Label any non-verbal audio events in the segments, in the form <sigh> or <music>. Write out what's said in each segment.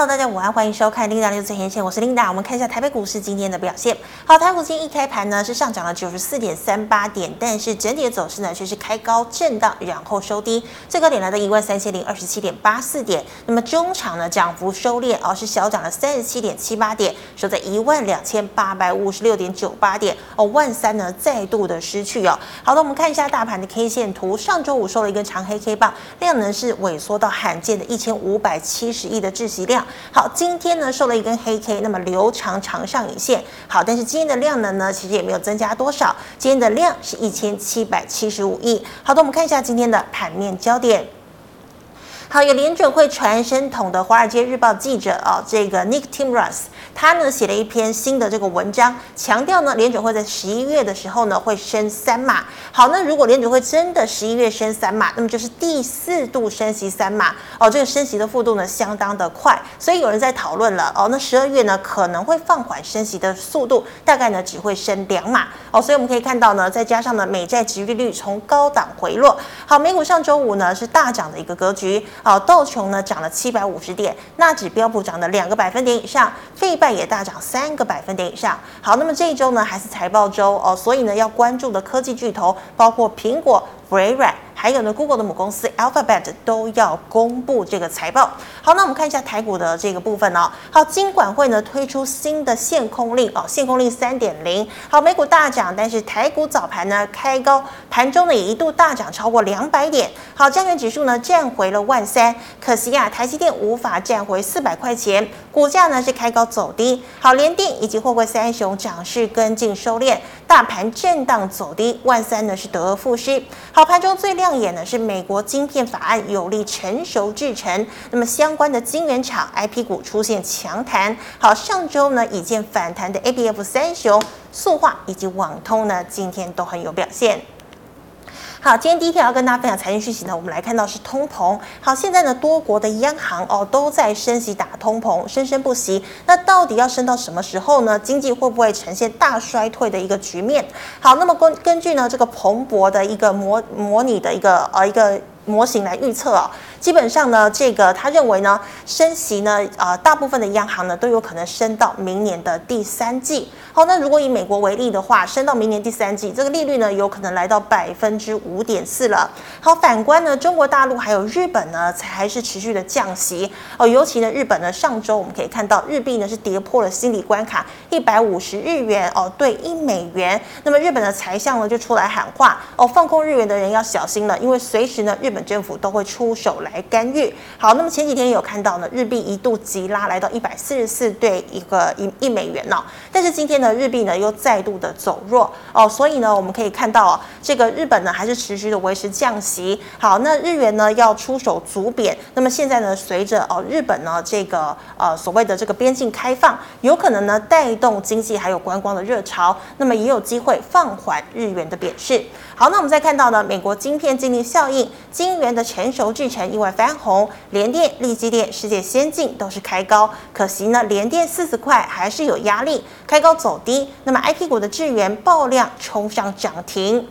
Hello，大家午安，欢迎收看 Linda 六最前线，我是 Linda。我们看一下台北股市今天的表现。好，台股今天一开盘呢是上涨了九十四点三八点，但是整体的走势呢却是开高震荡，然后收低，最高点来到一万三千零二十七点八四点。那么中场呢涨幅收敛，而、哦、是小涨了三十七点七八点，收在一万两千八百五十六点九八点。哦，万三呢再度的失去哦。好的，我们看一下大盘的 K 线图，上周五收了一根长黑 K 棒，量能是萎缩到罕见的一千五百七十亿的窒息量。好，今天呢收了一根黑 K，那么留长长上影线。好，但是今天的量能呢，其实也没有增加多少。今天的量是一千七百七十五亿。好的，我们看一下今天的盘面焦点。好，有联准会传声筒的《华尔街日报》记者哦，这个 Nick Timruss 他呢写了一篇新的这个文章，强调呢联准会在十一月的时候呢会升三码。好，那如果联准会真的十一月升三码，那么就是第四度升息三码哦，这个升息的幅度呢相当的快，所以有人在讨论了哦，那十二月呢可能会放缓升息的速度，大概呢只会升两码哦，所以我们可以看到呢，再加上呢美债殖利率从高档回落，好，美股上周五呢是大涨的一个格局。好，道琼呢涨了七百五十点，纳指标普涨了两个百分点以上，费半也大涨三个百分点以上。好，那么这一周呢还是财报周哦，所以呢要关注的科技巨头包括苹果、微软。还有呢，Google 的母公司 Alphabet 都要公布这个财报。好，那我们看一下台股的这个部分哦。好，金管会呢推出新的限空令哦，限空令三点零。好，美股大涨，但是台股早盘呢开高，盘中呢也一度大涨超过两百点。好，加权指数呢站回了万三，可惜啊，台积电无法站回四百块钱，股价呢是开高走低。好，联电以及货柜三雄涨势跟进收敛，大盘震荡走低，万三呢是得而复失。好，盘中最亮。眼呢是美国晶片法案有利成熟制成，那么相关的晶圆厂 IP 股出现强弹。好，上周呢已见反弹的 ABF 三雄、塑化以及网通呢，今天都很有表现。好，今天第一天要跟大家分享财经讯息呢，我们来看到是通膨。好，现在呢多国的央行哦都在升息打通膨，生生不息。那到底要升到什么时候呢？经济会不会呈现大衰退的一个局面？好，那么根根据呢这个蓬勃的一个模模拟的一个呃一个模型来预测啊。基本上呢，这个他认为呢，升息呢，呃，大部分的央行呢都有可能升到明年的第三季。好，那如果以美国为例的话，升到明年第三季，这个利率呢有可能来到百分之五点四了。好，反观呢，中国大陆还有日本呢，才还是持续的降息。哦，尤其呢，日本呢，上周我们可以看到日币呢是跌破了心理关卡一百五十日元哦，对一美元。那么日本的财相呢就出来喊话哦，放空日元的人要小心了，因为随时呢，日日本政府都会出手来。干预。好，那么前几天有看到呢，日币一度急拉来到一百四十四对一个一一美元呢、哦，但是今天呢，日币呢又再度的走弱哦，所以呢，我们可以看到哦，这个日本呢还是持续的维持降息。好，那日元呢要出手阻贬，那么现在呢，随着哦日本呢这个呃所谓的这个边境开放，有可能呢带动经济还有观光的热潮，那么也有机会放缓日元的贬势。好，那我们再看到呢，美国晶片禁令效应，晶圆的成熟制程。外翻红，联电、力积电、世界先进都是开高，可惜呢，联电四十块还是有压力，开高走低。那么 IP 股的智原爆量冲上涨停。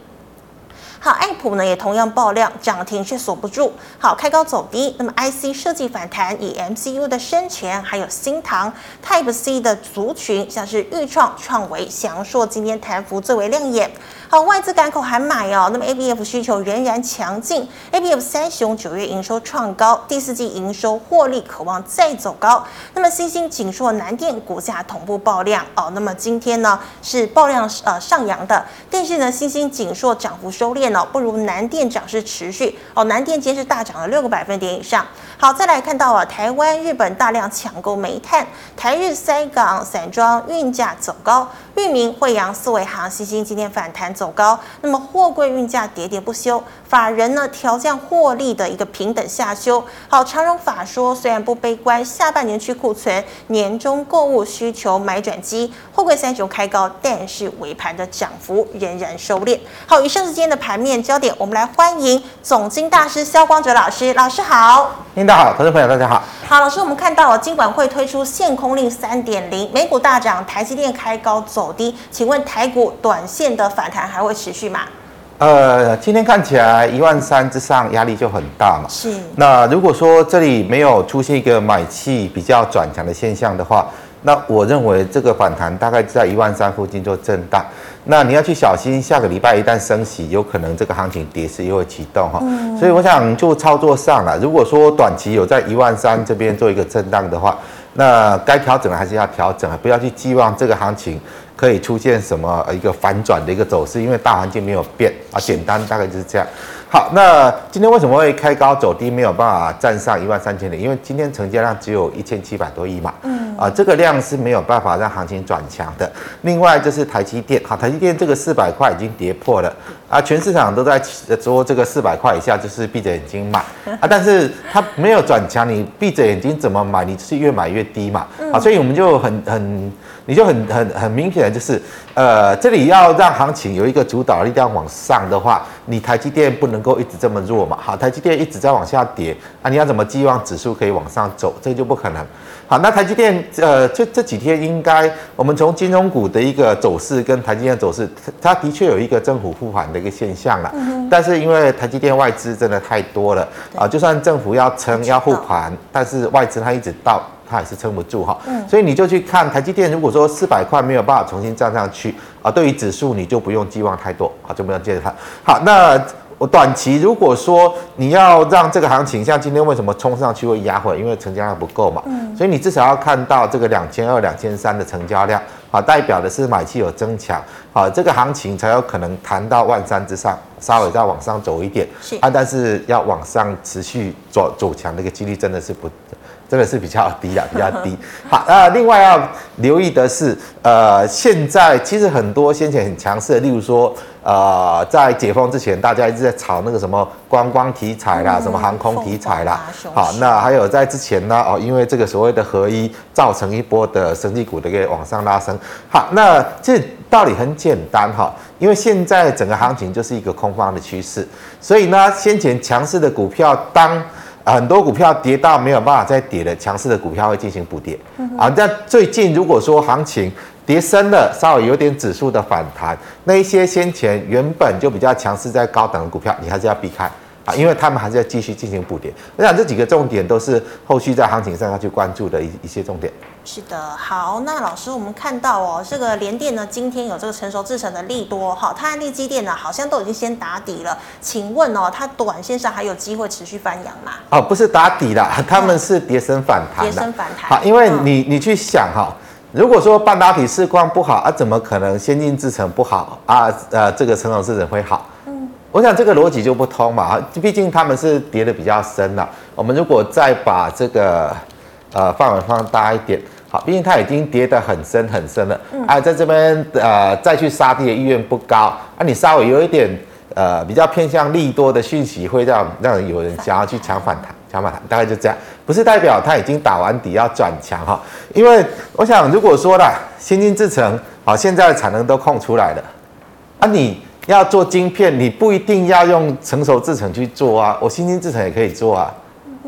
好，爱普呢也同样爆量涨停，却锁不住。好，开高走低。那么 IC 设计反弹，以 MCU 的生前还有新唐 Type C 的族群，像是钰创、创维、祥硕，今天弹幅最为亮眼。好，外资港口还买哦。那么 ABF 需求仍然强劲，ABF 三雄九月营收创高，第四季营收获利可望再走高。那么新兴、景硕、南电股价同步爆量哦。那么今天呢是爆量呃上扬的，但是呢新兴、景硕涨幅收敛。不如南电涨势持续哦，南电今天是大涨了六个百分点以上。好，再来看到啊，台湾、日本大量抢购煤炭，台日塞港散装运价走高。裕民、慧洋、四维行、新兴今天反弹走高，那么货柜运价喋喋不休，法人呢调降获利的一个平等下修。好，长荣法说虽然不悲观，下半年去库存，年终购物需求买转机，货柜三雄开高，但是尾盘的涨幅仍然收敛。好，以上是今天的盘面焦点，我们来欢迎总经大师肖光哲老师，老师好。领导好，投资朋友大家好。好，老师，我们看到了金管会推出限空令三点零，美股大涨，台积电开高走低，请问台股短线的反弹还会持续吗？呃，今天看起来一万三之上压力就很大嘛。是。那如果说这里没有出现一个买气比较转强的现象的话，那我认为这个反弹大概在一万三附近做震荡。那你要去小心，下个礼拜一旦升息，有可能这个行情跌势又会启动哈。嗯。所以我想就操作上了，如果说短期有在一万三这边做一个震荡的话，那该调整的还是要调整，不要去寄望这个行情可以出现什么一个反转的一个走势，因为大环境没有变啊。简单大概就是这样。好，那今天为什么会开高走低，没有办法站上一万三千点？因为今天成交量只有一千七百多亿嘛，嗯，啊，这个量是没有办法让行情转强的。另外就是台积电，好，台积电这个四百块已经跌破了啊，全市场都在说这个四百块以下就是闭着眼睛买啊，但是它没有转强，你闭着眼睛怎么买？你是越买越低嘛，啊，所以我们就很很。你就很很很明显的就是，呃，这里要让行情有一个主导力量往上的话，你台积电不能够一直这么弱嘛。好，台积电一直在往下跌，啊，你要怎么寄望指数可以往上走？这个就不可能。好，那台积电，呃，这这几天应该我们从金融股的一个走势跟台积电走势，它的确有一个政府护盘的一个现象了。嗯。但是因为台积电外资真的太多了啊，就算政府要撑要护盘，但是外资它一直到。它也是撑不住哈，所以你就去看台积电。如果说四百块没有办法重新站上去啊，对于指数你就不用寄望太多啊，就不用接着看。好，那我短期如果说你要让这个行情像今天为什么冲上去会压回，因为成交量不够嘛，嗯所以你至少要看到这个两千二、两千三的成交量啊，代表的是买气有增强啊，这个行情才有可能弹到万三之上，稍微再往上走一点啊，但是要往上持续走走强，那个几率真的是不。真的是比较低啊，比较低。好，那另外要留意的是，呃，现在其实很多先前很强势的，例如说，呃，在解封之前，大家一直在炒那个什么观光题材啦，什么航空题材啦。好，那还有在之前呢，哦，因为这个所谓的合一，造成一波的生技股的一个往上拉升。好，那这道理很简单哈，因为现在整个行情就是一个空方的趋势，所以呢，先前强势的股票当。很多股票跌到没有办法再跌了，强势的股票会进行补跌。啊，但最近如果说行情跌深了，稍微有点指数的反弹，那一些先前原本就比较强势在高档的股票，你还是要避开啊，因为他们还是要继续进行补跌。我想这几个重点都是后续在行情上要去关注的一一些重点。是的，好，那老师，我们看到哦，这个联电呢，今天有这个成熟制成的利多，好，它和利基电呢，好像都已经先打底了。请问哦，它短线上还有机会持续翻扬吗？哦，不是打底了，<laughs> 他们是跌升反弹。跌升反弹。好，因为你你去想哈，如果说半导体市况不好啊，怎么可能先进制程不好啊？呃，这个成熟制程会好？嗯，我想这个逻辑就不通嘛。毕竟他们是跌的比较深了。我们如果再把这个呃范围放大一点。好，毕竟它已经跌得很深很深了，嗯、啊，在这边呃再去杀跌的意愿不高，啊，你稍微有一点呃比较偏向利多的讯息，会让让有人想要去抢反弹，抢反弹，大概就这样，不是代表它已经打完底要转强哈，因为我想如果说啦，先进制程好，现在的产能都空出来了，啊，你要做晶片，你不一定要用成熟制程去做啊，我先进制程也可以做啊。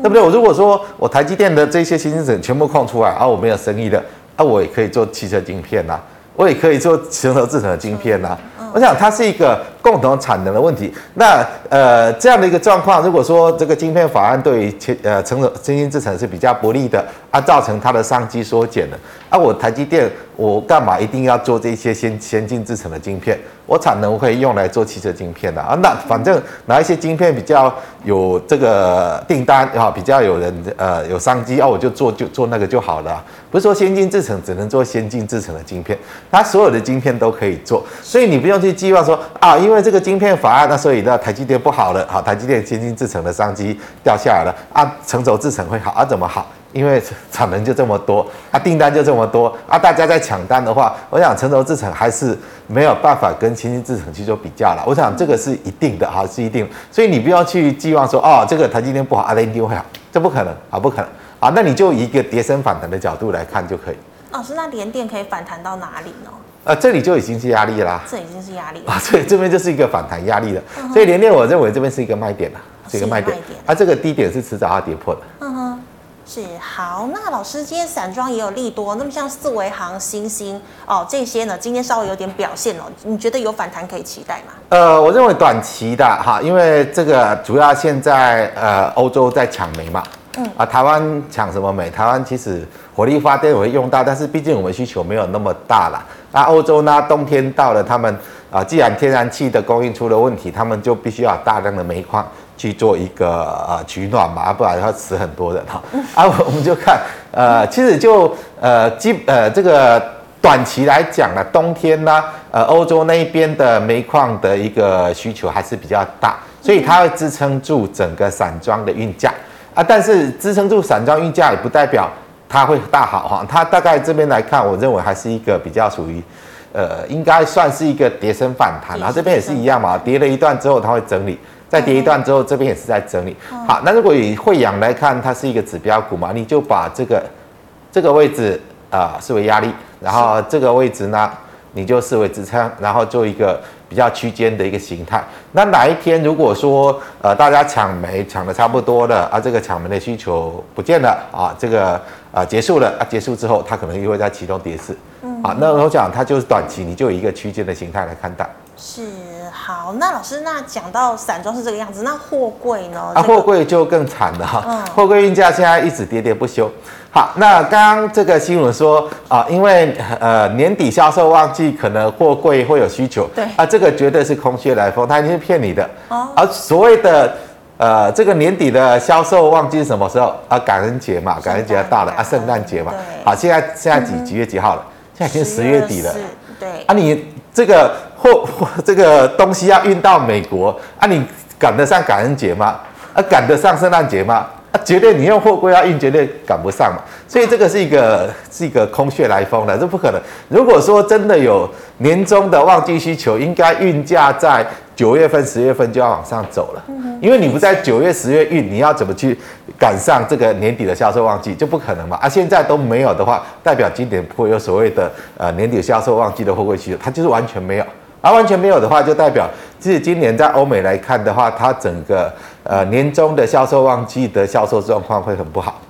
对不对？我如果说我台积电的这些新兴全部空出来，啊，我没有生意的，啊，我也可以做汽车晶片呐，我也可以做成熟制成的晶片呐。我想它是一个共同产能的问题。那呃这样的一个状况，如果说这个晶片法案对于前呃成熟先进制程是比较不利的，啊，造成它的商机缩减了，啊，我台积电我干嘛一定要做这些先先进制程的晶片？我产能可以用来做汽车晶片的啊，那反正哪一些晶片比较有这个订单啊，比较有人呃有商机啊，我就做就做那个就好了。不是说先进制程只能做先进制程的晶片，它所有的晶片都可以做，所以你不用去计划说啊，因为因为这个晶片法案，那所以呢台积电不好了，好，台积电先进制程的商机掉下来了啊，成熟制程会好啊？怎么好？因为产能就这么多啊，订单就这么多啊，大家在抢单的话，我想成熟制程还是没有办法跟先进制程去做比较了。我想这个是一定的哈，是一定，所以你不要去寄望说哦，这个台积电不好，啊，联电会好，这不可能啊，不可能啊。那你就以一个跌升反弹的角度来看就可以。老师，那联电可以反弹到哪里呢？呃，这里就已经是压力啦，这已经是压力了啊，对，这边就是一个反弹压力了。所以连电我认为这边是一个卖点了，是一个卖点。啊，这个低点是迟早要跌破的。嗯哼。是好，那老师今天散装也有利多，那么像四维行、星星哦这些呢，今天稍微有点表现哦，你觉得有反弹可以期待吗？呃，我认为短期的哈，因为这个主要现在呃欧洲在抢煤嘛，嗯啊，台湾抢什么煤？台湾其实火力发电也会用到，但是毕竟我们需求没有那么大了。那欧洲呢，冬天到了，他们啊，既然天然气的供应出了问题，他们就必须要大量的煤矿。去做一个呃取暖嘛，不然要死很多人哈。<laughs> 啊，我们就看呃，其实就呃基呃这个短期来讲呢，冬天呢，呃欧洲那边的煤矿的一个需求还是比较大，所以它会支撑住整个散装的运价啊。但是支撑住散装运价也不代表它会大好哈，它大概这边来看，我认为还是一个比较属于呃应该算是一个跌升反弹，然后这边也是一样嘛，跌了一段之后它会整理。再跌一段之后，这边也是在整理。好，那如果以汇阳来看，它是一个指标股嘛，你就把这个这个位置啊、呃、视为压力，然后这个位置呢，你就视为支撑，然后做一个比较区间的一个形态。那哪一天如果说呃大家抢煤抢的差不多了啊，这个抢煤的需求不见了啊，这个啊结束了啊，结束之后它可能又会在启动跌势。嗯，好，那我讲它就是短期，你就以一个区间的形态来看待。是。好，那老师，那讲到散装是这个样子，那货柜呢？啊，货柜就更惨了哈，嗯、货柜运价现在一直跌跌不休。好，那刚刚这个新闻说啊，因为呃年底销售旺季，可能货柜会有需求。对啊，这个绝对是空穴来风，他一定是骗你的。哦。而所谓的呃这个年底的销售旺季是什么时候啊？感恩节嘛，感恩节要到了啊，圣诞节嘛。对。好，现在现在几几月几号了？现在已经十月底了。对。啊，你这个。货 <laughs> 这个东西要运到美国啊，你赶得上感恩节吗？啊，赶得上圣诞节吗？啊，绝对你用货柜要运，绝对赶不上嘛。所以这个是一个是一个空穴来风的，这不可能。如果说真的有年终的旺季需求，应该运价在九月份、十月份就要往上走了。因为你不在九月、十月运，你要怎么去赶上这个年底的销售旺季？就不可能嘛。啊，现在都没有的话，代表今年不会有所谓的呃年底销售旺季的货柜需求，它就是完全没有。而、啊、完全没有的话，就代表其实今年在欧美来看的话，它整个呃年终的销售旺季的销售状况会很不好，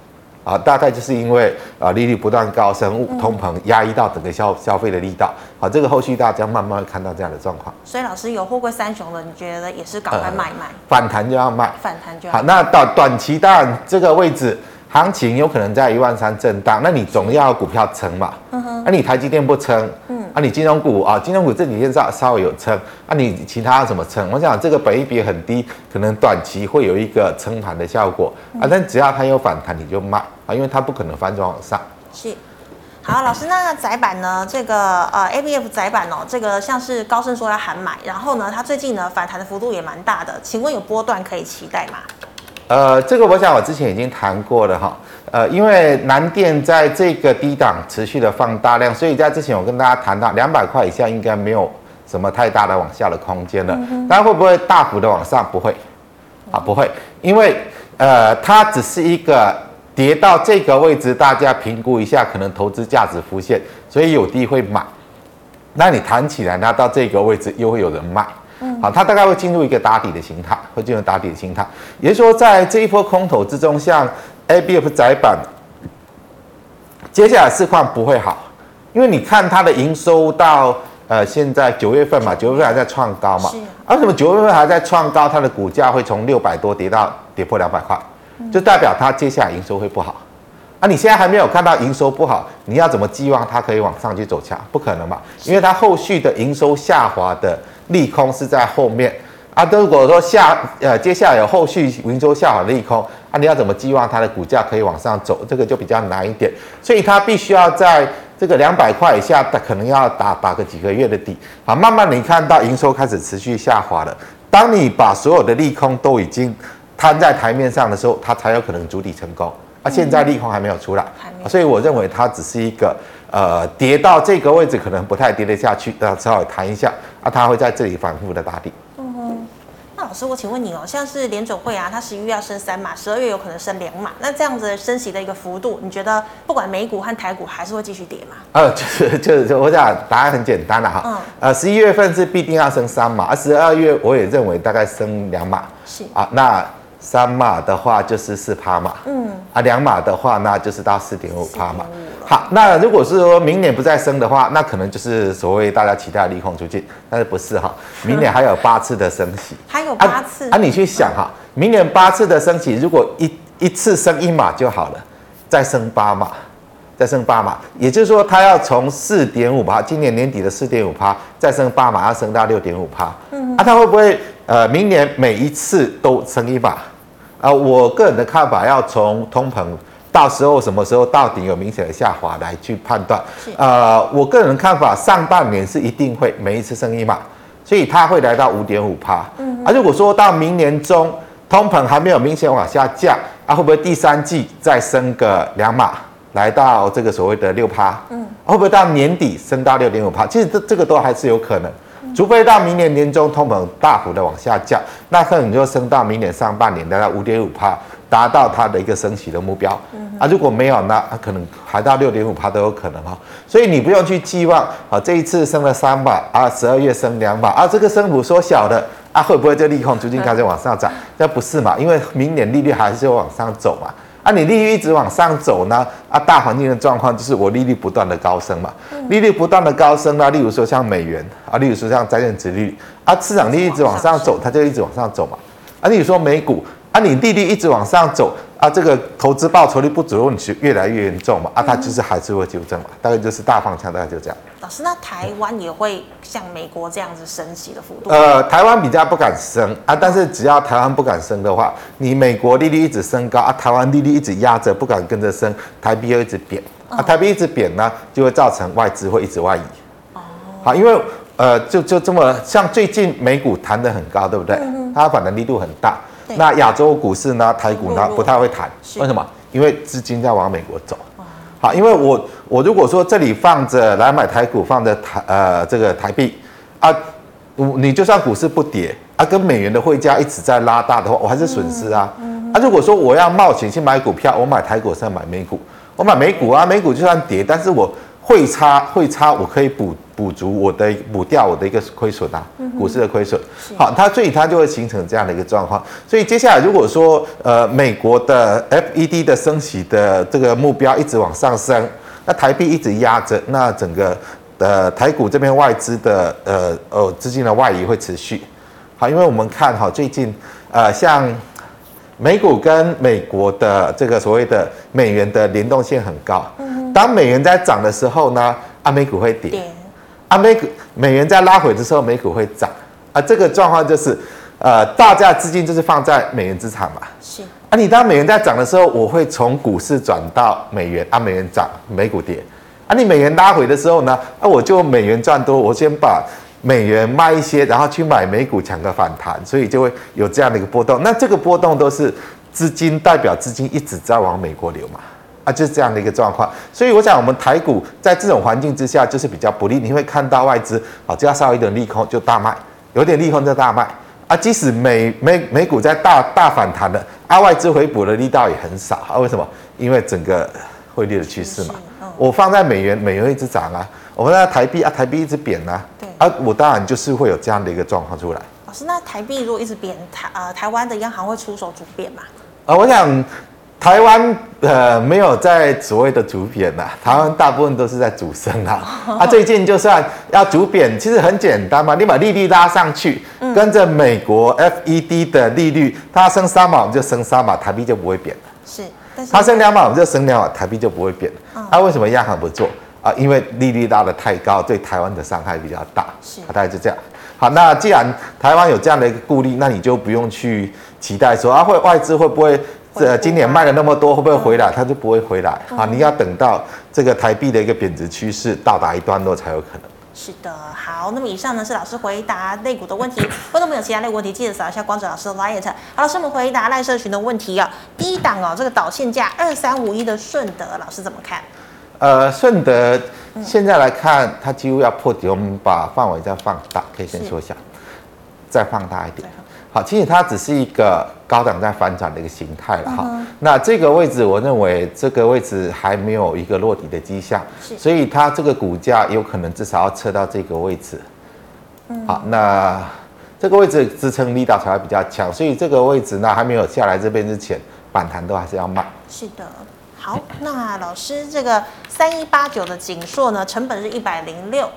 啊，大概就是因为啊利率不断高升，通膨压抑到整个消消费的力道，好、啊，这个后续大家慢慢会看到这样的状况。所以老师有货柜三雄的，你觉得也是赶快卖卖，反弹就要卖，反弹就要好。那到短期当然这个位置。行情有可能在一万三震荡，那你总要股票撑嘛？嗯哼。那、啊、你台积电不撑，嗯，啊，你金融股啊，金融股这几天稍稍微有撑，啊，你其他怎么撑？我想这个本益比很低，可能短期会有一个撑盘的效果啊，但只要它有反弹，你就卖啊，因为它不可能翻转往上。是。好，老师，那窄板呢？这个呃，ABF 窄板哦，这个像是高盛说要喊买，然后呢，它最近呢反弹的幅度也蛮大的，请问有波段可以期待吗？呃，这个我想我之前已经谈过了哈。呃，因为南电在这个低档持续的放大量，所以在之前我跟大家谈到两百块以下应该没有什么太大的往下的空间了。但会不会大幅的往上？不会，啊，不会，因为呃，它只是一个跌到这个位置，大家评估一下可能投资价值浮现，所以有地会买。那你谈起来，那到这个位置又会有人卖。好，它大概会进入一个打底的形态，会进入打底的形态。也就是说，在这一波空头之中，像 ABF 载板，接下来市况不会好，因为你看它的营收到呃现在九月份嘛，九月份还在创高嘛，为什么九月份还在创高？它的股价会从六百多跌到跌破两百块，就代表它接下来营收会不好。啊，你现在还没有看到营收不好，你要怎么寄望它可以往上去走强？不可能嘛，因为它后续的营收下滑的。利空是在后面啊，如果说下呃接下来有后续营收下滑的利空啊，你要怎么寄望它的股价可以往上走？这个就比较难一点，所以它必须要在这个两百块以下，它可能要打打个几个月的底啊，慢慢你看到营收开始持续下滑了，当你把所有的利空都已经摊在台面上的时候，它才有可能筑底成功啊。现在利空还没有出来，所以我认为它只是一个。呃，跌到这个位置可能不太跌得下去，那，稍微弹一下，啊，它会在这里反复的打底。嗯哼，那老师，我请问你哦，像是联准会啊，它十一月要升三码，十二月有可能升两码，那这样子升息的一个幅度，你觉得不管美股和台股还是会继续跌吗？呃，就是就是，我想答案很简单了哈。嗯。呃，十一月份是必定要升三码，而十二月我也认为大概升两码。是。啊，那三码的话就是四趴嘛，嗯，啊两码的话那就是到四点五趴嘛。好，那如果是说明年不再升的话，那可能就是所谓大家期待的利空出尽，但是不是哈？<laughs> 明年还有八次的升息，还有八次啊？啊你去想哈，明年八次的升息，如果一一次升一码就好了，再升八码，再升八码，也就是说它要从四点五趴，今年年底的四点五趴，再升八码，要升到六点五趴。嗯，啊，它会不会呃明年每一次都升一码？啊，我个人的看法，要从通膨到时候什么时候到底有明显的下滑来去判断。呃，我个人的看法，上半年是一定会每一次升一码，所以它会来到五点五趴。嗯，啊，如果说到明年中通膨还没有明显往下降，啊，会不会第三季再升个两码，来到这个所谓的六趴？嗯，会不会到年底升到六点五趴？其实这这个都还是有可能。除非到明年年中通膨大幅的往下降，那可能就升到明年上半年来到五点五帕，达到它的一个升息的目标。啊，如果没有，那可能还到六点五帕都有可能哈。所以你不用去寄望啊，这一次升了三码啊，十二月升两码啊，这个升幅缩小的啊，会不会就利空出尽开始往上涨？那不是嘛？因为明年利率还是会往上走嘛。啊，你利率一直往上走呢？啊，大环境的状况就是我利率不断的高升嘛，利率不断的高升啊，例如说像美元啊，例如说像债券值利率啊，市场利率一直往上走，它就一直往上走嘛。啊，例如说美股啊，你利率一直往上走。啊，这个投资报酬率不足的问题越来越严重嘛？啊，它就是还是会纠正嘛？大概就是大方向，大概就这样。老师，那台湾也会像美国这样子升息的幅度？呃，台湾比较不敢升啊，但是只要台湾不敢升的话，你美国利率一直升高啊，台湾利率一直压着，不敢跟着升，台币又一直贬啊，台币一直贬呢，就会造成外资会一直外移。哦。好，因为呃，就就这么像最近美股弹得很高，对不对？它反弹力度很大。那亚洲股市呢？台股呢？不太会谈，为什么？因为资金在往美国走。好，因为我我如果说这里放着来买台股，放着台呃这个台币啊，你就算股市不跌啊，跟美元的汇价一直在拉大的话，我还是损失啊。啊，如果说我要冒险去买股票，我买台股是要买美股，我买美股啊，美股就算跌，但是我。汇差汇差，我可以补补足我的补掉我的一个亏损啊，股市的亏损。好，它所以它就会形成这样的一个状况。所以接下来如果说呃美国的 FED 的升息的这个目标一直往上升，那台币一直压着，那整个呃台股这边外资的呃呃资金的外移会持续。好，因为我们看哈最近呃像美股跟美国的这个所谓的美元的联动性很高。当美元在涨的时候呢，啊美股会跌；啊美股美元在拉回的时候，美股会涨。啊，这个状况就是，呃，大家资金就是放在美元资产嘛。是。啊，你当美元在涨的时候，我会从股市转到美元，啊美元涨，美股跌。啊，你美元拉回的时候呢，啊我就美元赚多，我先把美元卖一些，然后去买美股抢个反弹，所以就会有这样的一个波动。那这个波动都是资金代表资金一直在往美国流嘛。啊，就是这样的一个状况，所以我想，我们台股在这种环境之下，就是比较不利。你会看到外资啊，只要稍微一点利空就大卖，有点利空就大卖。啊，即使美美美股在大大反弹的，啊，外资回补的力道也很少。啊，为什么？因为整个汇率的趋势嘛。我放在美元，美元一直涨啊；我放在台币啊，台币一直贬啊。对。啊，我当然就是会有这样的一个状况出来。老师，那台币如果一直贬，台呃台湾的央行会出手主贬吗？啊，我想。台湾呃没有在所谓的主贬呐，台湾大部分都是在主升啊。啊，最近就算要主贬，其实很简单嘛，你把利率拉上去，跟着美国 FED 的利率，它升三码我们就升三码，台币就不会贬了。是，它升两码我们就升两码，台币就不会贬了。那为什么央行不做啊？因为利率拉得太高，对台湾的伤害比较大。是，大概就这样。好，那既然台湾有这样的一个顾虑，那你就不用去期待说啊，会外资会不会？这今年卖了那么多，会不会回来？它就不会回来啊！你要等到这个台币的一个贬值趋势到达一段落才有可能。是的，好，那么以上呢是老师回答类股的问题。<laughs> 观众朋友其他类股问题，记得扫一下光子老师的 LINE。好，老师我们回答赖社群的问题啊。第一档哦，这个导线价二三五一的顺德，老师怎么看？呃，顺德现在来看，它几乎要破底，我们把范围再放大，可以先说一下，再放大一点。好，其实它只是一个高档在反转的一个形态了哈。Uh. 那这个位置，我认为这个位置还没有一个落底的迹象，所以它这个股价有可能至少要测到这个位置。Uh huh. 好，那这个位置支撑力道才会比较强，所以这个位置呢还没有下来这边之前，反弹都还是要慢。是的，好，那老师这个三一八九的景硕呢，成本是一百零六。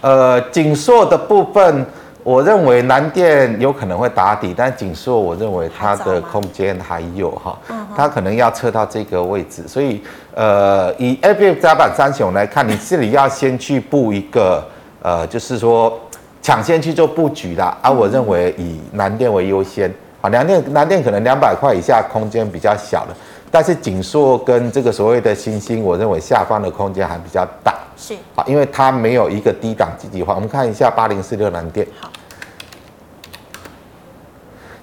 呃，景硕的部分。我认为南电有可能会打底，但景硕我认为它的空间还有哈，它可能要撤到这个位置，所以呃，以 FF 加板三雄来看，你这里要先去布一个呃，就是说抢先去做布局啦。啊，我认为以南电为优先啊，南电南电可能两百块以下空间比较小的，但是景硕跟这个所谓的新兴，我认为下方的空间还比较大。是啊，因为它没有一个低档积极化。我们看一下八零四六南电，好，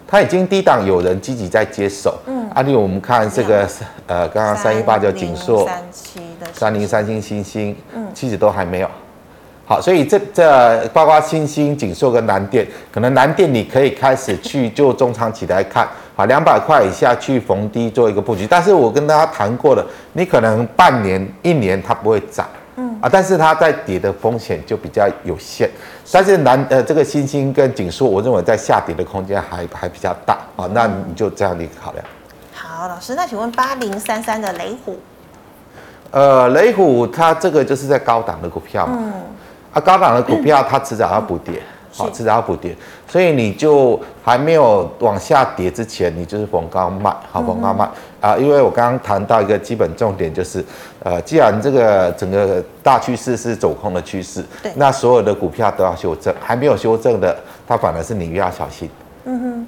它已经低档有人积极在接手。嗯，啊，例如我们看这个呃，刚刚三一八九景硕，三零三星新星，嗯，其实都还没有。好，所以这这包括新兴、景硕跟南电，可能南电你可以开始去就中长期来看，好，两百块以下去逢低做一个布局。但是我跟大家谈过了，你可能半年、一年它不会涨。嗯啊，但是它在跌的风险就比较有限，但是南呃这个新兴跟景硕，我认为在下跌的空间还还比较大啊，那你就这样的一个考量。好，老师，那请问八零三三的雷虎，呃，雷虎它这个就是在高档的股票嘛，嗯，啊，高档的股票它迟早要补跌。<laughs> 好，至少要补跌，所以你就还没有往下跌之前，你就是逢高卖，好，逢高卖啊！因为我刚刚谈到一个基本重点，就是呃，既然这个整个大趋势是走空的趋势，对，那所有的股票都要修正，还没有修正的，它反而是你越要小心。嗯哼。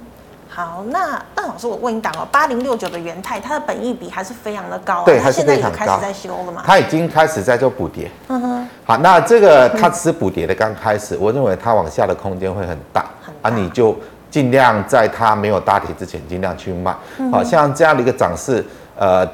好，那那老师，我问你档哦，八零六九的元泰，它的本益比还是非常的高，对，它现在也开始在修了嘛？它已经开始在做补跌。嗯哼。好，那这个它只是补跌的刚开始，我认为它往下的空间会很大，很大啊，你就尽量在它没有大跌之前尽量去卖。好像这样的一个涨势，呃。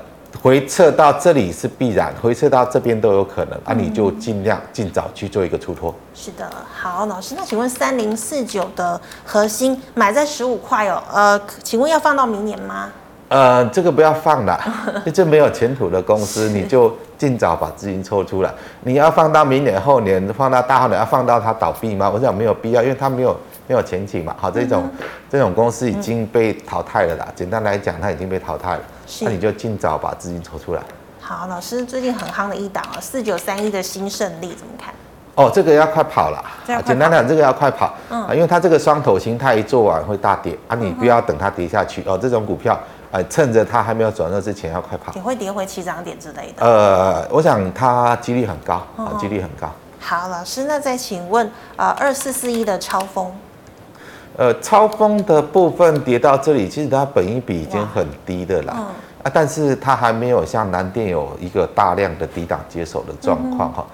回撤到这里是必然，回撤到这边都有可能，啊，你就尽量尽早去做一个出脱。是的，好，老师，那请问三零四九的核心买在十五块哦，呃，请问要放到明年吗？呃，这个不要放了，<laughs> 这没有前途的公司，你就尽早把资金抽出来。你要放到明年、后年，放到大后年，要放到它倒闭吗？我想没有必要，因为它没有没有前景嘛。好，这种、嗯、这种公司已经被淘汰了啦。嗯、简单来讲，它已经被淘汰了。那你就尽早把资金抽出来。好，老师最近很夯的一档啊，四九三一的新胜利怎么看？哦，这个要快跑了。简单讲，这个要快跑。嗯。因为它这个双头形态一做完会大跌啊，你不要等它跌下去哦。这种股票，呃，趁着它还没有转弱之前要快跑。也会跌回起涨点之类的。呃，我想它几率很高啊，几率很高。好，老师，那再请问啊，二四四一的超丰。呃，超风的部分跌到这里，其实它本一比已经很低的啦，嗯、啊，但是它还没有像南电有一个大量的低档接手的状况哈，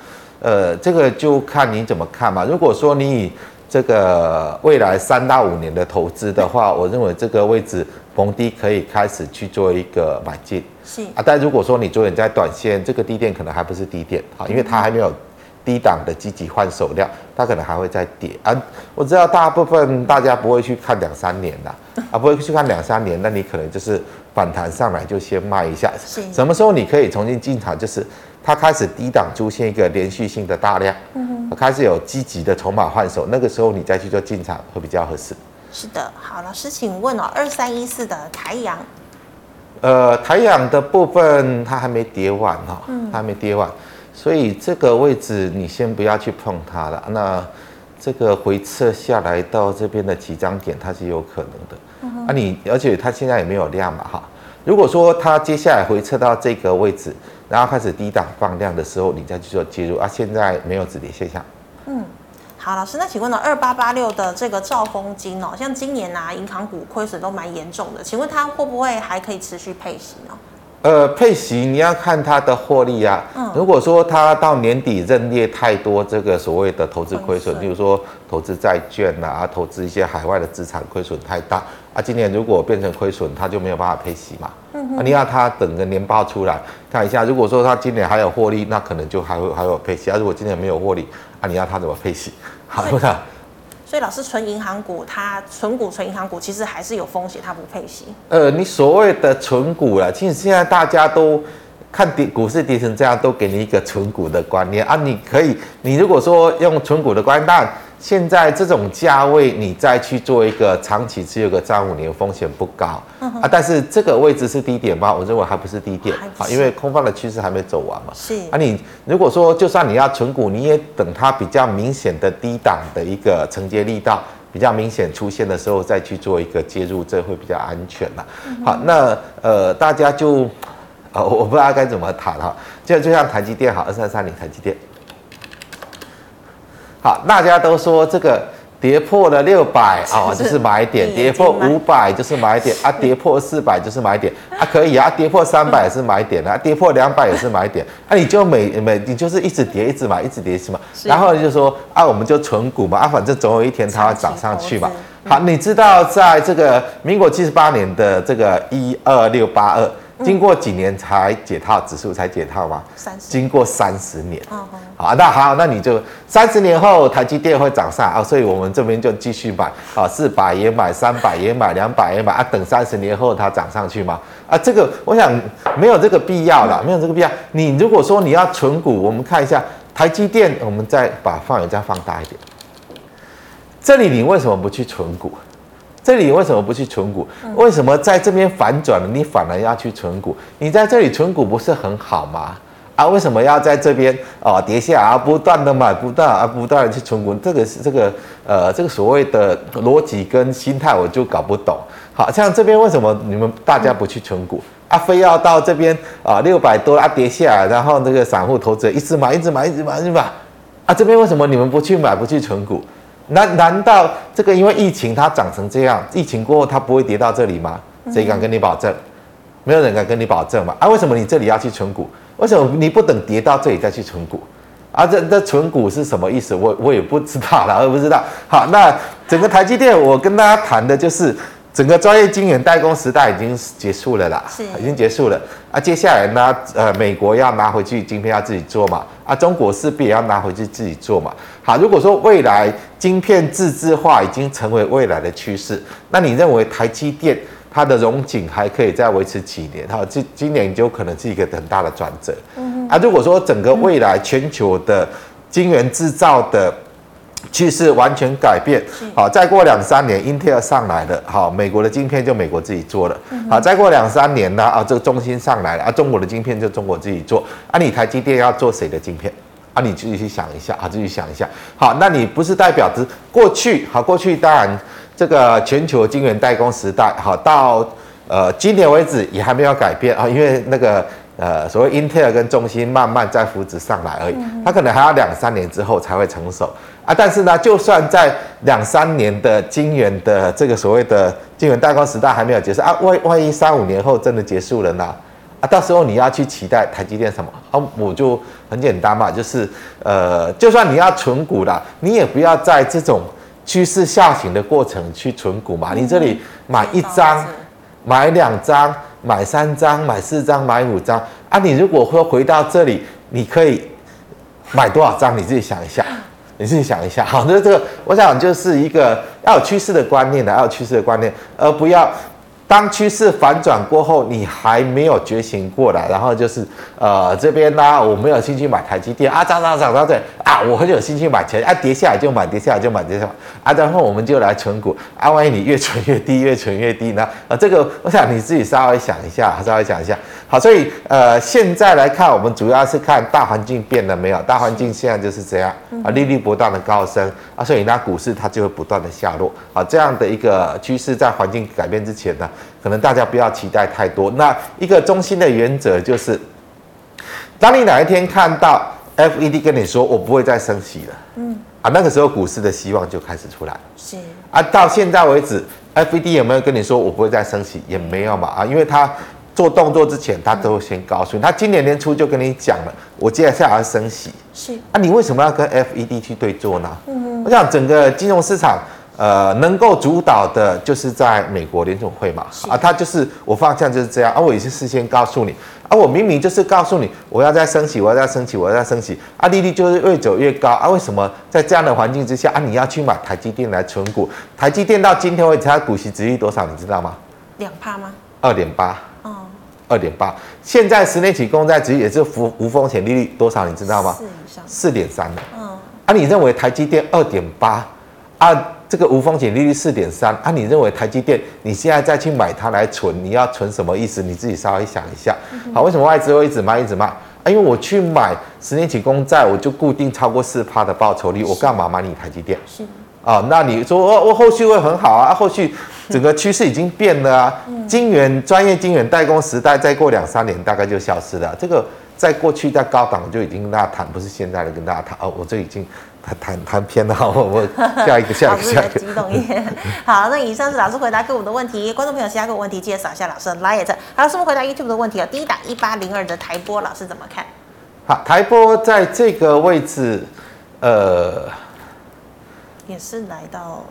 嗯、呃，这个就看你怎么看嘛。如果说你以这个未来三到五年的投资的话，<laughs> 我认为这个位置逢低可以开始去做一个买进，是。啊，但如果说你做人在短线，这个低点可能还不是低点啊，因为它还没有。低档的积极换手量，它可能还会再跌啊！我知道大部分大家不会去看两三年的 <laughs> 啊，不会去看两三年，那你可能就是反弹上来就先卖一下。是什么时候你可以重新进场？就是它开始低档出现一个连续性的大量，开始有积极的筹码换手，那个时候你再去做进场会比较合适。是的，好，老师，请问哦，二三一四的台阳，呃，台阳的部分它还没跌完哈，嗯，它还没跌完。所以这个位置你先不要去碰它了。那这个回撤下来到这边的起涨点，它是有可能的。嗯、啊你，你而且它现在也没有量嘛，哈。如果说它接下来回撤到这个位置，然后开始低档放量的时候，你再去做介入啊。现在没有止跌现象。嗯，好，老师，那请问呢，二八八六的这个兆丰金哦，像今年啊，银行股亏损都蛮严重的，请问它会不会还可以持续配息呢？呃，配息你要看它的获利啊。嗯。如果说它到年底认列太多这个所谓的投资亏损，比如说投资债券啊，投资一些海外的资产亏损太大啊，今年如果变成亏损，它就没有办法配息嘛。嗯。啊，你要它等个年报出来看一下，如果说它今年还有获利，那可能就还会还有配息啊。如果今年没有获利啊，你要它怎么配息？好不好？<laughs> 所以老是存银行股，它存股存银行股其实还是有风险，它不配息。呃，你所谓的存股了，其实现在大家都看跌股市跌成这样，都给你一个存股的观念啊。你可以，你如果说用存股的观念，现在这种价位，你再去做一个长期持有个三五年，风险不高、嗯、啊。但是这个位置是低点吗？我认为还不是低点啊，因为空方的趋势还没走完嘛。是啊，你如果说就算你要存股，你也等它比较明显的低档的一个承接力道比较明显出现的时候，再去做一个介入，这会比较安全了。嗯、好，那呃，大家就啊，我不知道该怎么谈哈。就就像台积电，好，二三三零台积电。好，大家都说这个跌破了六百 <laughs> 啊，就是买点；跌破五百就是买点啊；跌破四百就是买点 <laughs> 啊，可以啊；跌破三百也是买点啊；跌破两百也是买点啊。你就每每你就是一直跌，一直买，一直跌，是吗？然后就说啊，我们就存股嘛啊，反正总有一天它会涨上去嘛。好，你知道在这个民国七十八年的这个一二六八二。经过几年才解套，指数才解套吗？三十。经过三十年。哦嗯。好，那好，那你就三十年后台积电会涨上啊，所以我们这边就继续买啊，四百也买，三百也买，两百也买啊，等三十年后它涨上去吗？啊，这个我想没有这个必要了，没有这个必要。你如果说你要存股，我们看一下台积电，我们再把范围再放大一点。这里你为什么不去存股？这里为什么不去存股？为什么在这边反转了，你反而要去存股？你在这里存股不是很好吗？啊，为什么要在这边啊跌下啊不断的买，不断啊不断的去存股？这个是这个呃这个所谓的逻辑跟心态，我就搞不懂。好像这边为什么你们大家不去存股啊？非要到这边啊六百多啊跌下来，然后那个散户投资者一直买一直买一直买一直买啊？这边为什么你们不去买不去存股？难难道这个因为疫情它长成这样，疫情过后它不会跌到这里吗？谁敢跟你保证？没有人敢跟你保证嘛？啊，为什么你这里要去存股？为什么你不等跌到这里再去存股？啊，这这存股是什么意思？我我也不知道了，我也不知道。好，那整个台积电，我跟大家谈的就是。整个专业晶圆代工时代已经结束了啦，是已经结束了。啊，接下来呢，呃，美国要拿回去晶片要自己做嘛，啊，中国势必也要拿回去自己做嘛。好，如果说未来晶片自制化已经成为未来的趋势，那你认为台积电它的荣景还可以再维持几年？哈，今今年就可能是一个很大的转折。嗯，啊，如果说整个未来全球的晶圆制造的趋势完全改变，好，再过两三年，Intel 上来了，好，美国的晶片就美国自己做了，好，再过两三年呢，啊，这个中芯上来了，啊，中国的晶片就中国自己做，啊，你台积电要做谁的晶片？啊，你自己去想一下，啊，自己想一下，好，那你不是代表着过去，好，过去当然这个全球晶圆代工时代，好，到呃今年为止也还没有改变啊，因为那个。呃，所谓英特尔跟中芯慢慢在扶植上来而已，它可能还要两三年之后才会成熟啊。但是呢，就算在两三年的晶圆的这个所谓的晶圆代工时代还没有结束啊，万万一三五年后真的结束了呢？啊，到时候你要去期待台积电什么？啊，我就很简单嘛，就是呃，就算你要存股了，你也不要在这种趋势下行的过程去存股嘛。你这里买一张，买两张。买三张，买四张，买五张啊！你如果说回到这里，你可以买多少张？你自己想一下，<laughs> 你自己想一下。好，那这个我想就是一个要有趋势的观念的，要有趋势的观念，而不要。当趋势反转过后，你还没有觉醒过来，然后就是呃这边呢、我没有兴趣买台积电啊，涨涨涨涨涨啊，我很有兴趣买钱啊，跌下来就买，跌下来就买，跌下来啊，然后我们就来存股啊，万一你越存越低，越存越低呢？啊，这个我想你自己稍微想一下，稍微想一下。好，所以呃现在来看，我们主要是看大环境变了没有？大环境现在就是这样啊，利率不断的高升啊，所以那股市它就会不断的下落啊，这样的一个趋势在环境改变之前呢。可能大家不要期待太多。那一个中心的原则就是，当你哪一天看到 FED 跟你说我不会再升息了，嗯，啊，那个时候股市的希望就开始出来了。是啊，到现在为止，FED 有没有跟你说我不会再升息？也没有嘛，啊，因为他做动作之前，他都会先告诉你，他今年年初就跟你讲了，我接下来要升息。是啊，你为什么要跟 FED 去对做呢？嗯，我想整个金融市场。呃，能够主导的就是在美国联总会嘛，啊，他就是我方向就是这样，啊，我也是事先告诉你，啊，我明明就是告诉你，我要再升息，我要再升息，我要再升息，啊，利率就是越走越高，啊，为什么在这样的环境之下，啊，你要去买台积电来存股？台积电到今天为止，它股息值率多少，你知道吗？两趴吗？二点八。哦。二点八。现在十年期公债殖利率也是无无风险利率多少，你知道吗？四点三的。嗯。啊，你认为台积电二点八啊，这个无风险利率四点三啊，你认为台积电你现在再去买它来存，你要存什么意思？你自己稍微想一下。好，为什么外资会一直卖一直卖？啊，因为我去买十年期公债，我就固定超过四趴的报酬率，我干嘛买你台积电？是啊，那你说我我后续会很好啊？后续 <laughs> 整个趋势已经变了啊，晶圆专业晶圆代工时代再过两三年大概就消失了，这个。在过去，在高档就已经跟大家谈，不是现在的跟大家谈哦。我这已经谈谈谈偏了，<laughs> 我我下一个下一个 <laughs> 下一个。激动一点。好，那以上是老师回答各位的问题，观众朋友其他各位问题记得扫一下老师的 liet。好，老师们回答 YouTube 的问题啊。第一档一八零二的台波，老师怎么看？好，台波在这个位置，呃，也是来到，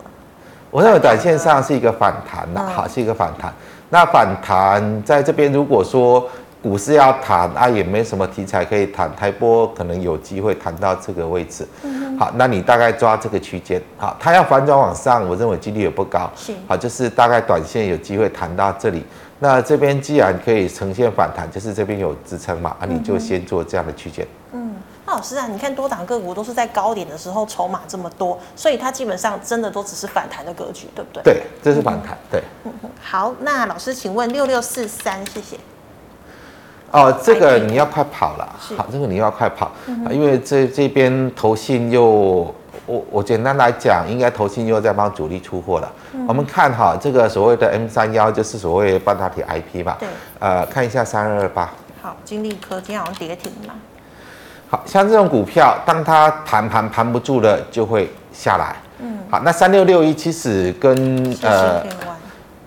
我认为短线上是一个反弹的，好，是一个反弹。那反弹在这边，如果说。股市要谈啊，也没什么题材可以谈，台波可能有机会谈到这个位置。嗯、好，那你大概抓这个区间。好，它要反转往上，我认为几率也不高。是，好，就是大概短线有机会弹到这里。那这边既然可以呈现反弹，就是这边有支撑嘛，啊，你就先做这样的区间。嗯，那老师啊，你看多档个股都是在高点的时候筹码这么多，所以它基本上真的都只是反弹的格局，对不对？对，这是反弹。对。嗯哼。好，那老师请问六六四三，谢谢。哦，这个你要快跑了，好，这个你要快跑，因为这这边投信又，我我简单来讲，应该投信又在帮主力出货了。我们看哈，这个所谓的 M 三幺就是所谓半导体 IP 吧，对，呃，看一下三二二八，好，金利科今天好像跌停了，好像这种股票，当它盘盘盘不住了，就会下来，嗯，好，那三六六一其实跟呃。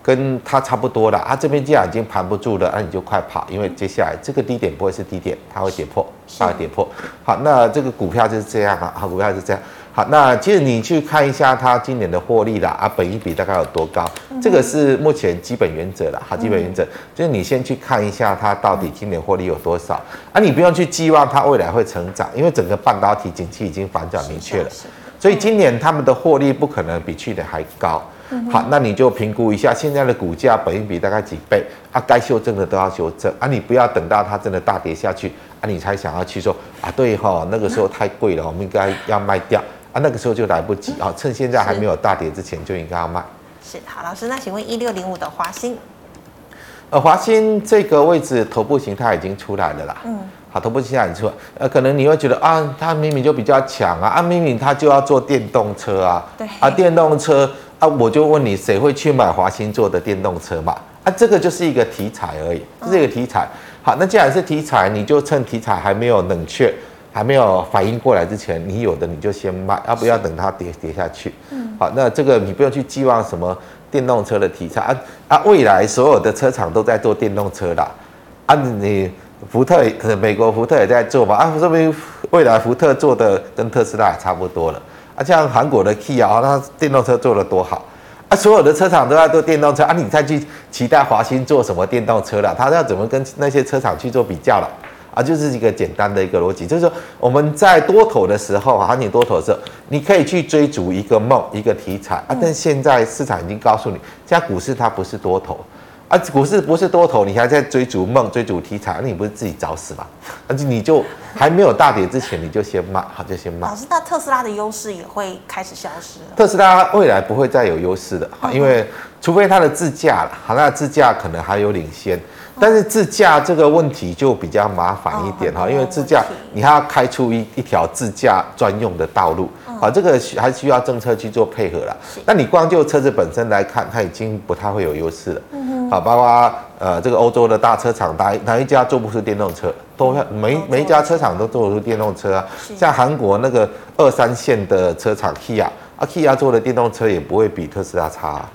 跟它差不多了，它、啊、这边既然已经盘不住了，那、啊、你就快跑，因为接下来这个低点不会是低点，它会跌破，它会跌破。好，那这个股票就是这样啊，好，股票是这样。好，那其实你去看一下它今年的获利啦，啊，本益比大概有多高？嗯、这个是目前基本原则了，好，基本原则、嗯、就是你先去看一下它到底今年获利有多少，啊，你不用去寄望它未来会成长，因为整个半导体景气已经反转明确了，所以今年他们的获利不可能比去年还高。好，那你就评估一下现在的股价，本益比大概几倍啊？该修正的都要修正啊！你不要等到它真的大跌下去啊，你才想要去说啊，对哈，那个时候太贵了，我们应该要卖掉啊，那个时候就来不及啊，趁现在还没有大跌之前就应该要卖。是，好，老师，那请问一六零五的华新，呃，华新这个位置头部形态已经出来了啦。嗯。好，头部形态已经出来，呃，可能你会觉得啊，它明明就比较强啊，啊，明明它就要做电动车啊，对，啊，电动车。啊，我就问你，谁会去买华新做的电动车嘛？啊，这个就是一个题材而已，这是一个题材。好，那既然是题材，你就趁题材还没有冷却、还没有反应过来之前，你有的你就先卖，要不要等它跌跌下去？嗯，好，那这个你不用去寄望什么电动车的题材啊啊，未来所有的车厂都在做电动车啦。啊，你福特可能美国福特也在做嘛，啊，说明未来福特做的跟特斯拉也差不多了。啊，像韩国的 Kia 啊，它电动车做的多好啊！所有的车厂都在做电动车啊，你再去期待华新做什么电动车了？他要怎么跟那些车厂去做比较了？啊，就是一个简单的一个逻辑，就是说我们在多头的时候，行情多头的时候，你可以去追逐一个梦，一个题材啊，但现在市场已经告诉你，现在股市它不是多头。啊，股市不是多头，你还在追逐梦、追逐题材，那你不是自己找死吗？<laughs> 而且你就还没有大跌之前，你就先卖，好，就先卖。老师，那特斯拉的优势也会开始消失了？特斯拉未来不会再有优势的，好，因为除非它的自驾了，好，那自驾可能还有领先。但是自驾这个问题就比较麻烦一点哈，哦、因为自驾你还要开出一一条自驾专用的道路，好、嗯，这个还需要政策去做配合了。那你光就车子本身来看，它已经不太会有优势了。嗯哼，好，包括呃这个欧洲的大车厂，哪哪一家做不出电动车？都每每一家车厂都做得出电动车啊。像韩国那个二三线的车厂 Kia 啊，Kia 做的电动车也不会比特斯拉差、啊。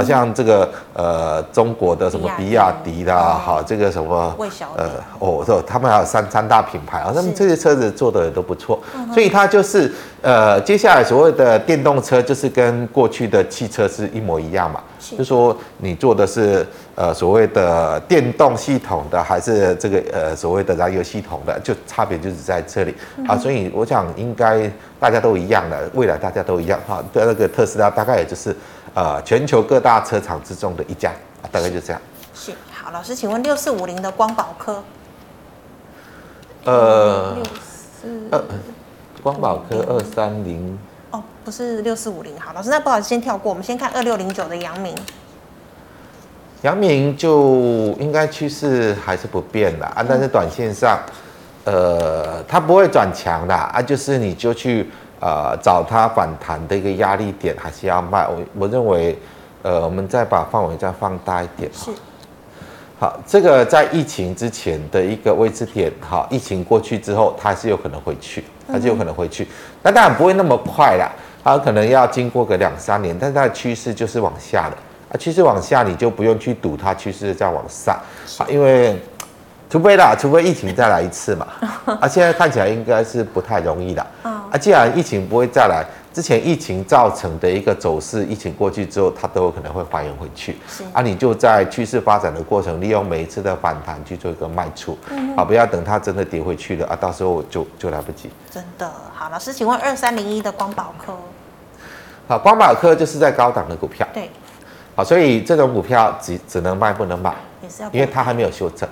好像这个呃，中国的什么比亚迪。啦，好，这个什么呃，哦，这他们还有三三大品牌啊，他们这些车子做的都不错，所以它就是呃，接下来所谓的电动车就是跟过去的汽车是一模一样嘛，就说你做的是呃所谓的电动系统的，还是这个呃所谓的燃油系统的，就差别就是在这里。啊，所以我想应该大家都一样的，未来大家都一样哈，对那个特斯拉大概也就是。呃，全球各大车厂之中的一家，大概就这样。是，好，老师，请问六四五零的光宝科？呃，六四，呃，光宝科二三零。哦，不是六四五零。好，老师，那不好意思，先跳过，我们先看二六零九的阳明。阳明就应该趋势还是不变的啊，但是短线上，呃，它不会转强的啊，就是你就去呃找它反弹的一个压力点，还是要卖。我我认为，呃，我们再把范围再放大一点。是。好，这个在疫情之前的一个位置点，好，疫情过去之后，它还是有可能回去，它是有可能回去，那当然不会那么快啦，它可能要经过个两三年，但是它的趋势就是往下的。啊，趋势往下，你就不用去赌它趋势在往上，啊，因为除非啦，除非疫情再来一次嘛，<laughs> 啊，现在看起来应该是不太容易的，啊，既然疫情不会再来，之前疫情造成的一个走势，疫情过去之后，它都有可能会还原回去，啊，你就在趋势发展的过程，利用每一次的反弹去做一个卖出，啊，不要等它真的跌回去了啊，到时候就就来不及。真的，好，老师，请问二三零一的光宝科，好，光宝科就是在高档的股票，对。好，所以这种股票只只能卖不能买，因为它还没有修正，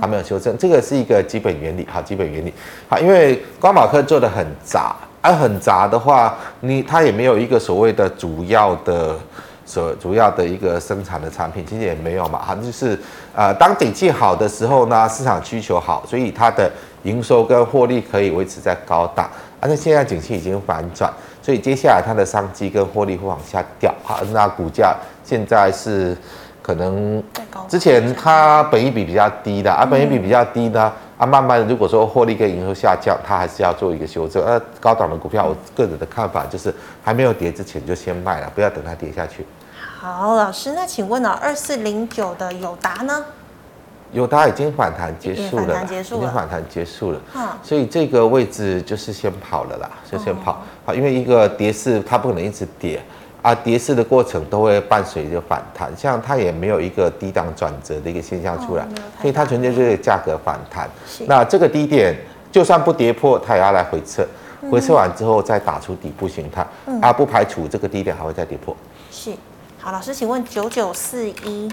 还没有修正，这个是一个基本原理。好，基本原理。好，因为光宝科做的很杂，而很杂的话，你它也没有一个所谓的主要的所主要的一个生产的产品，其实也没有嘛。好，就是呃，当景气好的时候呢，市场需求好，所以它的营收跟获利可以维持在高档。而且现在景气已经反转，所以接下来它的商机跟获利会往下掉。好，那股价。现在是可能之前它本益比比较低的，啊，本益比比较低呢，啊，慢慢的如果说获利跟营收下降，它还是要做一个修正。呃，高档的股票，我个人的看法就是还没有跌之前就先卖了，不要等它跌下去。好，老师，那请问呢，二四零九的友达呢？友达已经反弹结束了，已经反弹结束了，所以这个位置就是先跑了啦，就先跑。好，因为一个跌势它不可能一直跌。啊，跌势的过程都会伴随着反弹，像它也没有一个低档转折的一个现象出来，哦、所以它纯粹就是价格反弹。那这个低点就算不跌破，它也要来回撤，回撤完之后再打出底部形态，嗯、啊，不排除这个低点还会再跌破。是，好，老师，请问九九四一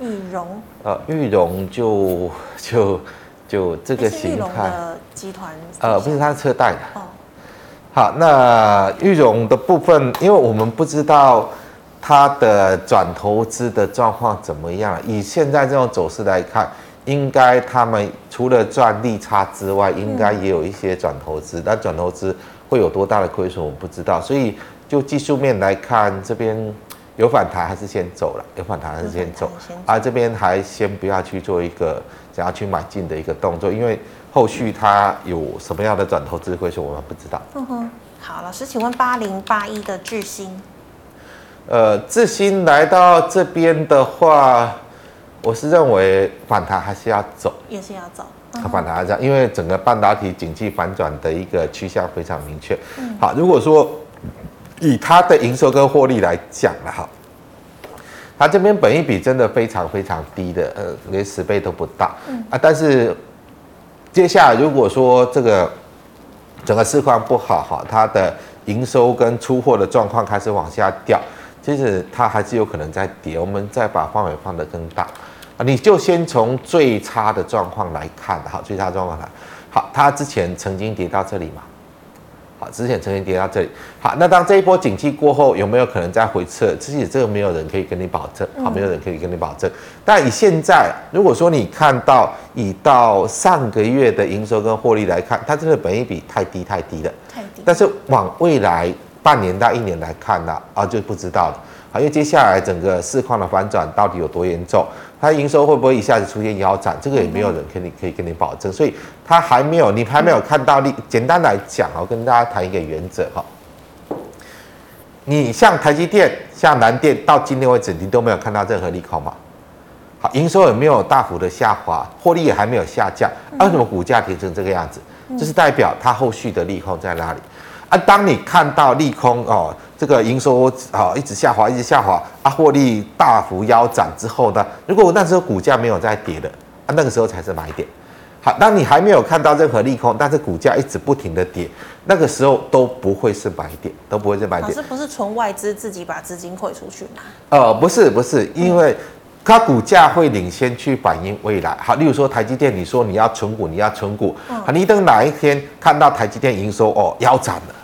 玉荣，呃，玉荣就就就这个形态，集团，呃，不是它是车贷的。哦好，那裕荣的部分，因为我们不知道它的转投资的状况怎么样。以现在这种走势来看，应该他们除了赚利差之外，应该也有一些转投资。但转投资会有多大的亏损，我们不知道。所以就技术面来看，这边有反弹还是先走了，有反弹还是先走。啊，这边还先不要去做一个想要去买进的一个动作，因为。后续它有什么样的转投资会是我们不知道。嗯哼，好，老师，请问八零八一的智新，呃，智新来到这边的话，我是认为反弹还是要走，也是要走。它反弹还是要，因为整个半导体景气反转的一个趋向非常明确。嗯，好，如果说以它的营收跟获利来讲了哈，它这边本益比真的非常非常低的，呃，连十倍都不到。嗯啊，但是。接下来，如果说这个整个市况不好哈，它的营收跟出货的状况开始往下掉，其实它还是有可能在跌。我们再把范围放得更大啊，你就先从最差的状况来看哈，最差状况来，好，它之前曾经跌到这里嘛。好，之前曾经跌到这里。好，那当这一波景气过后，有没有可能再回撤？其实这个没有人可以跟你保证。好，没有人可以跟你保证。但以现在，如果说你看到以到上个月的营收跟获利来看，它这个本益比太低太低了。太低。但是往未来半年到一年来看呢，啊，就不知道了。好，因为接下来整个市况的反转到底有多严重？它营收会不会一下子出现腰斩？这个也没有人可以可以跟你保证，所以它还没有，你还没有看到利。简单来讲，我跟大家谈一个原则哈。你像台积电、像南电，到今天为止，你都没有看到任何利空嘛？好，营收也没有大幅的下滑，获利也还没有下降，为什么股价跌成这个样子？这是代表它后续的利空在哪里？啊，当你看到利空哦。这个营收啊一直下滑，一直下滑啊，获利大幅腰斩之后呢，如果那时候股价没有再跌的啊，那个时候才是买点。好，当你还没有看到任何利空，但是股价一直不停的跌，那个时候都不会是买点，都不会是买点。可是不是从外资自己把资金汇出去吗？呃，不是不是，因为它股价会领先去反映未来。好，例如说台积电，你说你要存股，你要存股，好，你等哪一天看到台积电营收哦腰斩了，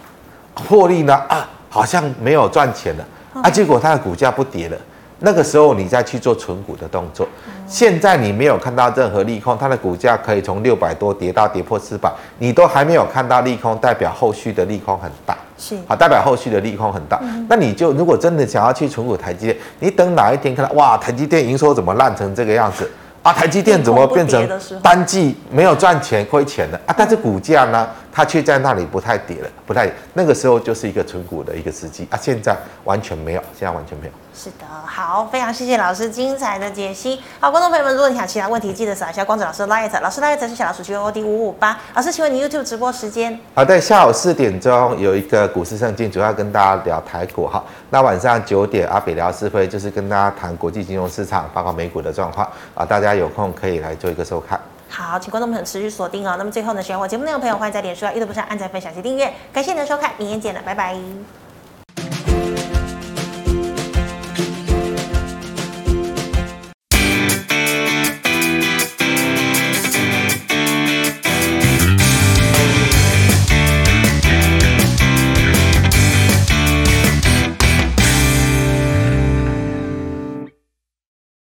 获利呢啊好像没有赚钱了啊，结果它的股价不跌了。那个时候你再去做存股的动作，现在你没有看到任何利空，它的股价可以从六百多跌到跌破四百，你都还没有看到利空，代表后续的利空很大，是好，代表后续的利空很大。那你就如果真的想要去存股台积电，你等哪一天看到哇，台积电营收怎么烂成这个样子啊？台积电怎么变成单季没有赚钱亏钱了啊？但是股价呢？它却在那里不太跌了，不太那个时候就是一个存股的一个时机啊，现在完全没有，现在完全没有。是的，好，非常谢谢老师精彩的解析。好，观众朋友们，如果你想其他问题，记得扫一下光子老师的 light，老师 LINE 是小老鼠 G O D 五五八。老师，请问你 YouTube 直播时间？好，的，下午四点钟有一个股市圣经，主要跟大家聊台股哈。那晚上九点阿北聊是非，就是跟大家谈国际金融市场，包括美股的状况啊，大家有空可以来做一个收看。好，请观众朋友持续锁定哦。那么最后呢，喜欢我节目内容的朋友，欢迎在脸书啊、YouTube 上按赞、分享及订阅。感谢您的收看，明天见了，拜拜。